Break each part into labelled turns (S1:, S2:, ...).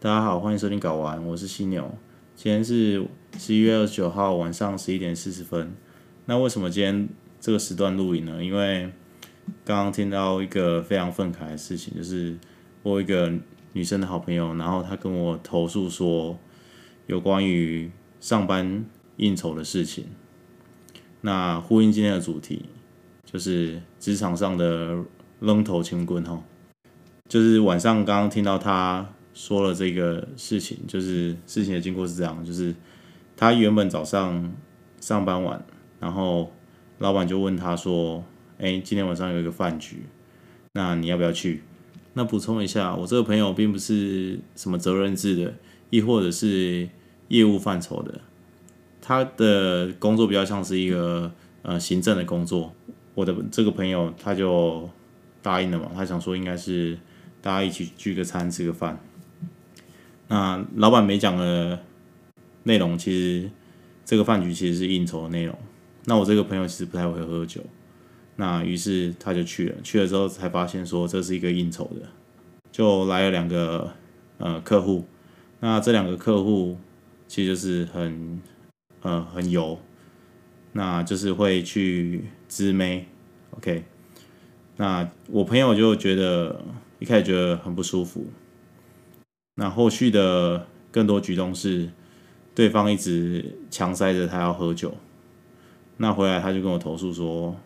S1: 大家好，欢迎收听搞完，我是犀牛。今天是十一月二十九号晚上十一点四十分。那为什么今天这个时段录影呢？因为刚刚听到一个非常愤慨的事情，就是我有一个女生的好朋友，然后她跟我投诉说有关于上班应酬的事情。那呼应今天的主题，就是职场上的扔头青棍哈。就是晚上刚刚听到她说了这个事情，就是事情的经过是这样，就是他原本早上上班晚，然后老板就问他说：“哎，今天晚上有一个饭局，那你要不要去？”那补充一下，我这个朋友并不是什么责任制的，亦或者是业务范畴的，他的工作比较像是一个呃行政的工作。我的这个朋友他就答应了嘛，他想说应该是。大家一起聚个餐，吃个饭。那老板没讲的内容，其实这个饭局其实是应酬的内容。那我这个朋友其实不太会喝酒，那于是他就去了。去了之后才发现说这是一个应酬的，就来了两个呃客户。那这两个客户其实就是很呃很油，那就是会去滋妹。OK，那我朋友就觉得。一开始觉得很不舒服，那后续的更多举动是，对方一直强塞着他要喝酒，那回来他就跟我投诉说，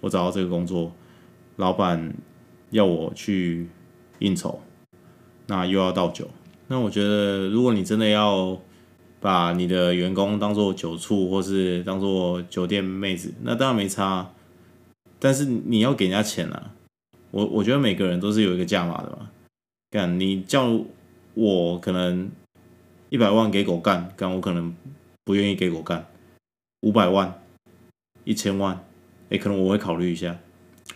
S1: 我找到这个工作，老板要我去应酬，那又要倒酒，那我觉得如果你真的要把你的员工当做酒醋或是当做酒店妹子，那当然没差，但是你要给人家钱啊。我我觉得每个人都是有一个价码的嘛，干你叫我可能一百万给狗干，干我可能不愿意给狗干，五百万、一千万，哎，可能我会考虑一下。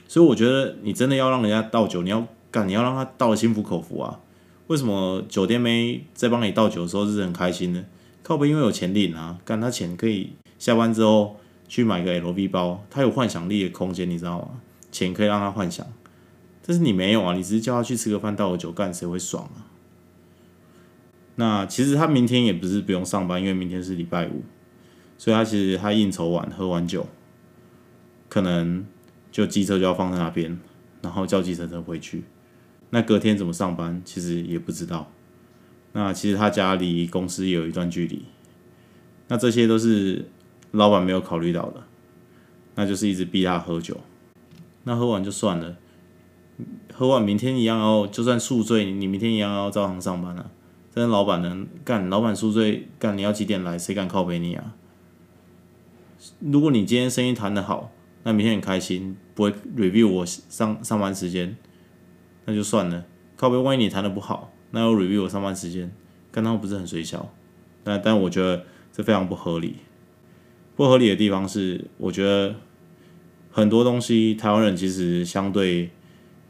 S1: 所以我觉得你真的要让人家倒酒，你要干，你要让他倒的心服口服啊。为什么酒店妹在帮你倒酒的时候是很开心的？靠不因为有钱领啊，干他钱可以下班之后去买个 LV 包，他有幻想力的空间，你知道吗？钱可以让他幻想。但是你没有啊，你只是叫他去吃个饭、倒个酒，干谁会爽啊？那其实他明天也不是不用上班，因为明天是礼拜五，所以他其实他应酬完、喝完酒，可能就机车就要放在那边，然后叫计程车回去。那隔天怎么上班，其实也不知道。那其实他家离公司有一段距离，那这些都是老板没有考虑到的，那就是一直逼他喝酒，那喝完就算了。喝完明天一样要，就算宿醉，你明天一样要照常上班啊。但是老板能干，老板宿醉干，你要几点来？谁敢靠背你啊？如果你今天生意谈得好，那明天很开心，不会 review 我上上班时间，那就算了。靠背，万一你谈的不好，那要 review 我上班时间，干他们不是很水小？但但我觉得这非常不合理。不合理的地方是，我觉得很多东西台湾人其实相对。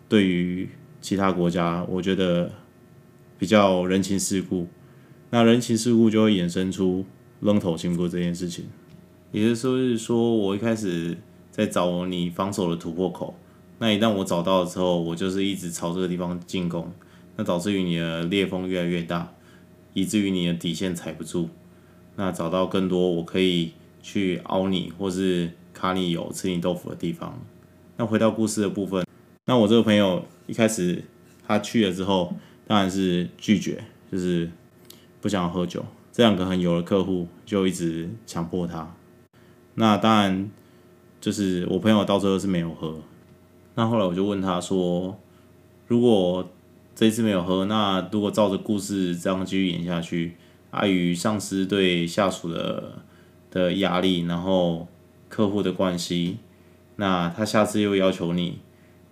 S1: 对于其他国家，我觉得比较人情世故，那人情世故就会衍生出扔头轻过这件事情。也就是说，我一开始在找你防守的突破口，那一旦我找到了之后，我就是一直朝这个地方进攻，那导致于你的裂缝越来越大，以至于你的底线踩不住。那找到更多我可以去凹你，或是卡你油、吃你豆腐的地方。那回到故事的部分。那我这个朋友一开始他去了之后，当然是拒绝，就是不想喝酒。这两个很油的客户就一直强迫他。那当然就是我朋友到最后是没有喝。那后来我就问他说：“如果这次没有喝，那如果照着故事这样继续演下去，碍于上司对下属的的压力，然后客户的关系，那他下次又要求你。”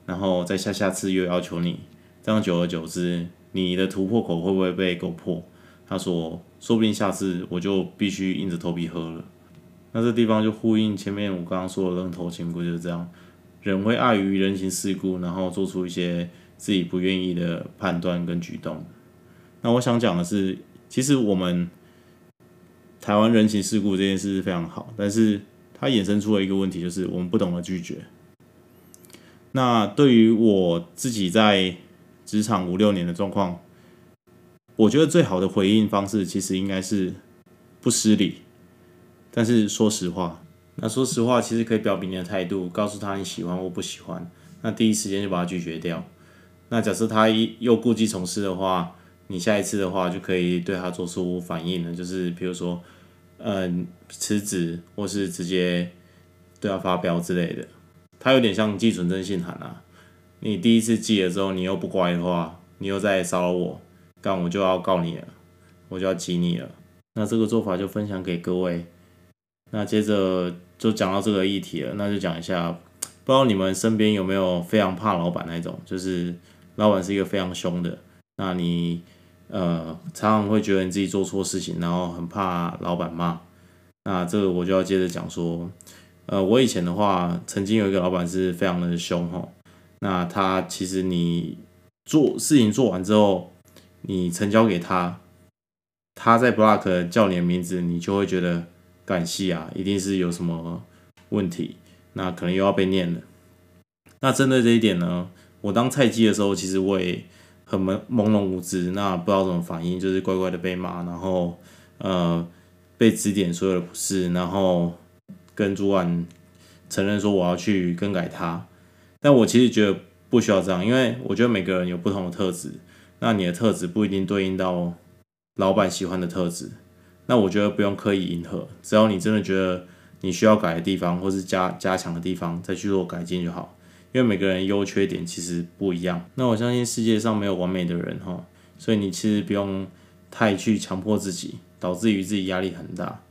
S1: 然后再下下次又要求你，这样久而久之，你的突破口会不会被勾破？他说，说不定下次我就必须硬着头皮喝了。那这地方就呼应前面我刚刚说的扔头情故就是这样，人会碍于人情世故，然后做出一些自己不愿意的判断跟举动。那我想讲的是，其实我们台湾人情世故这件事是非常好，但是它衍生出了一个问题，就是我们不懂得拒绝。那对于我自己在职场五六年的状况，我觉得最好的回应方式其实应该是不失礼，但是说实话。那说实话，其实可以表明你的态度，告诉他你喜欢或不喜欢。那第一时间就把他拒绝掉。那假设他一又故技重施的话，你下一次的话就可以对他做出反应了，就是比如说，嗯，辞职或是直接对他发飙之类的。他有点像寄存真信函啊。你第一次寄了之后，你又不乖的话，你又在骚扰我，干我就要告你了，我就要挤你了。那这个做法就分享给各位。那接着。就讲到这个议题了，那就讲一下，不知道你们身边有没有非常怕老板那种，就是老板是一个非常凶的，那你呃常常会觉得你自己做错事情，然后很怕老板骂。那这个我就要接着讲说，呃，我以前的话，曾经有一个老板是非常的凶哈，那他其实你做事情做完之后，你成交给他，他在 block 叫你的名字，你就会觉得。感谢啊，一定是有什么问题，那可能又要被念了。那针对这一点呢，我当菜鸡的时候，其实我也很懵朦胧无知，那不知道怎么反应，就是乖乖的被骂，然后呃被指点所有的不是，然后跟主管承认说我要去更改他。但我其实觉得不需要这样，因为我觉得每个人有不同的特质，那你的特质不一定对应到老板喜欢的特质。那我觉得不用刻意迎合，只要你真的觉得你需要改的地方，或是加加强的地方，再去做改进就好。因为每个人优缺点其实不一样。那我相信世界上没有完美的人哈，所以你其实不用太去强迫自己，导致于自己压力很大。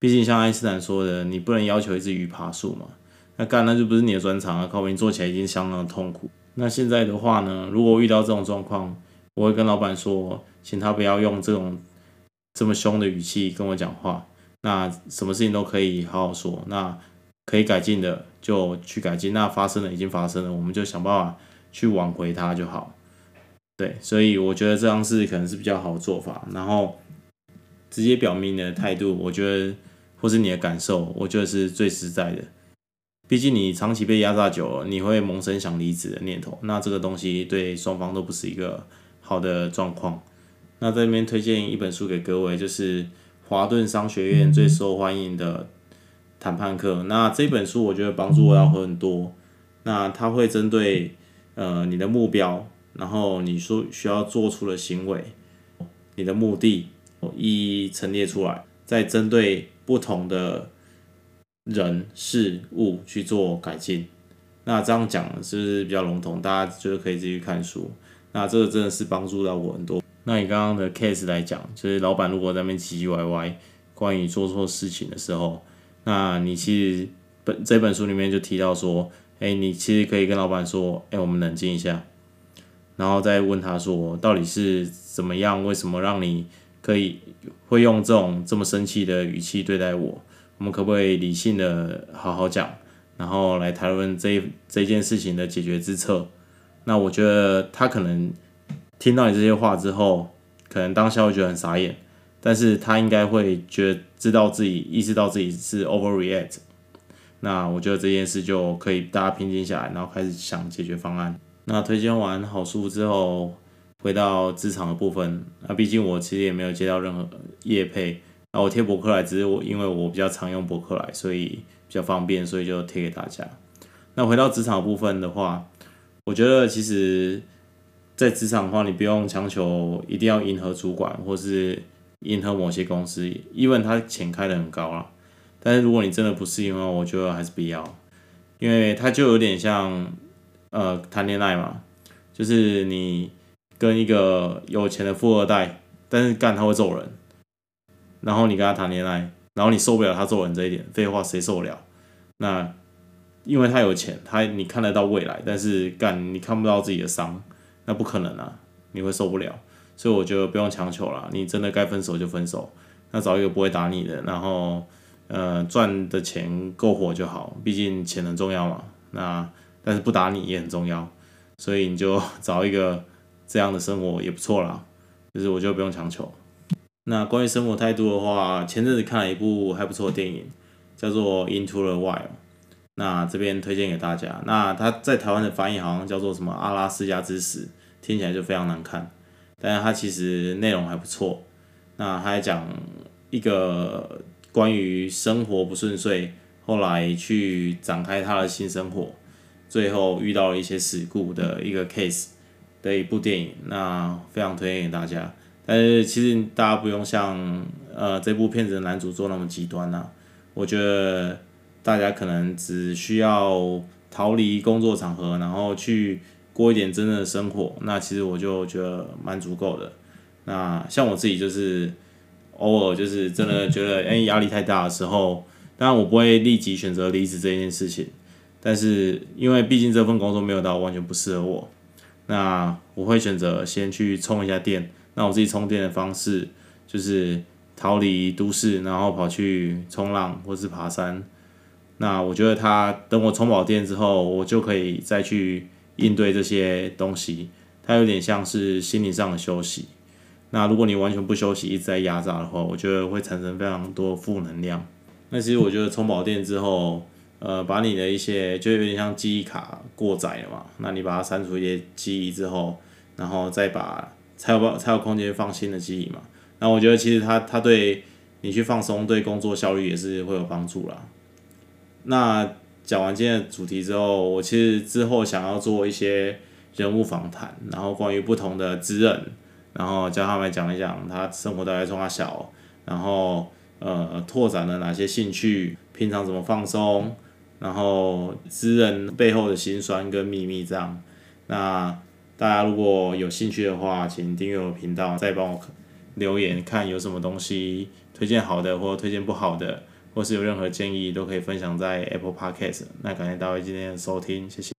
S1: 毕竟像爱因斯坦说的，你不能要求一只鱼爬树嘛。那干那就不是你的专长啊，靠你做起来已经相当的痛苦。那现在的话呢，如果遇到这种状况，我会跟老板说，请他不要用这种。这么凶的语气跟我讲话，那什么事情都可以好好说，那可以改进的就去改进，那发生了已经发生了，我们就想办法去挽回它就好。对，所以我觉得这样是可能是比较好的做法，然后直接表明你的态度，我觉得或是你的感受，我觉得是最实在的。毕竟你长期被压榨久了，你会萌生想离职的念头，那这个东西对双方都不是一个好的状况。那这边推荐一本书给各位，就是华顿商学院最受欢迎的谈判课。那这本书我觉得帮助我要很多。那它会针对呃你的目标，然后你说需要做出的行为，你的目的一一陈列出来，再针对不同的人事物去做改进。那这样讲是不是比较笼统？大家就是可以自己看书。那这个真的是帮助到我很多。那你刚刚的 case 来讲，就是老板如果在那边唧唧歪歪，关于做错事情的时候，那你其实本这本书里面就提到说，哎，你其实可以跟老板说，哎，我们冷静一下，然后再问他说，到底是怎么样，为什么让你可以会用这种这么生气的语气对待我？我们可不可以理性的好好讲，然后来谈论这这件事情的解决之策？那我觉得他可能。听到你这些话之后，可能当下会觉得很傻眼，但是他应该会觉得知道自己意识到自己是 overreact，那我觉得这件事就可以大家平静下来，然后开始想解决方案。那推荐完好书之后，回到职场的部分，那毕竟我其实也没有接到任何业配，那我贴博客来只是我因为我比较常用博客来，所以比较方便，所以就贴给大家。那回到职场部分的话，我觉得其实。在职场的话，你不用强求一定要迎合主管，或是迎合某些公司，因为他钱开的很高了。但是如果你真的不适应的话，我觉得还是不要，因为他就有点像呃谈恋爱嘛，就是你跟一个有钱的富二代，但是干他会揍人，然后你跟他谈恋爱，然后你受不了他做人这一点，废话谁受得了？那因为他有钱，他你看得到未来，但是干你看不到自己的伤。那不可能啊，你会受不了，所以我觉得不用强求了。你真的该分手就分手，那找一个不会打你的，然后呃赚的钱够活就好，毕竟钱很重要嘛。那但是不打你也很重要，所以你就找一个这样的生活也不错啦。就是我就不用强求。那关于生活态度的话，前阵子看了一部还不错的电影，叫做《Into the Wild》。那这边推荐给大家。那他在台湾的翻译好像叫做什么《阿拉斯加之死》，听起来就非常难看。但是它其实内容还不错。那他还讲一个关于生活不顺遂，后来去展开他的新生活，最后遇到了一些事故的一个 case 的一部电影，那非常推荐给大家。但是其实大家不用像呃这部片子的男主做那么极端呐，我觉得大家可能只需要逃离工作场合，然后去过一点真正的生活，那其实我就觉得蛮足够的。那像我自己就是偶尔就是真的觉得哎压力太大的时候，当然我不会立即选择离职这件事情，但是因为毕竟这份工作没有到完全不适合我，那我会选择先去充一下电。那我自己充电的方式就是逃离都市，然后跑去冲浪或是爬山。那我觉得它等我充饱电之后，我就可以再去应对这些东西。它有点像是心理上的休息。那如果你完全不休息，一直在压榨的话，我觉得会产生非常多负能量。那其实我觉得充饱电之后，呃，把你的一些就有点像记忆卡过载了嘛。那你把它删除一些记忆之后，然后再把才有办才有空间放新的记忆嘛。那我觉得其实它它对你去放松，对工作效率也是会有帮助啦。那讲完今天的主题之后，我其实之后想要做一些人物访谈，然后关于不同的职人，然后叫他们讲一讲他生活大概从他小，然后呃拓展了哪些兴趣，平常怎么放松，然后职人背后的辛酸跟秘密这样。那大家如果有兴趣的话，请订阅我频道，再帮我留言看有什么东西推荐好的，或推荐不好的，或是有任何建议都可以分享在 Apple Podcast。那感谢大家今天的收听，谢谢。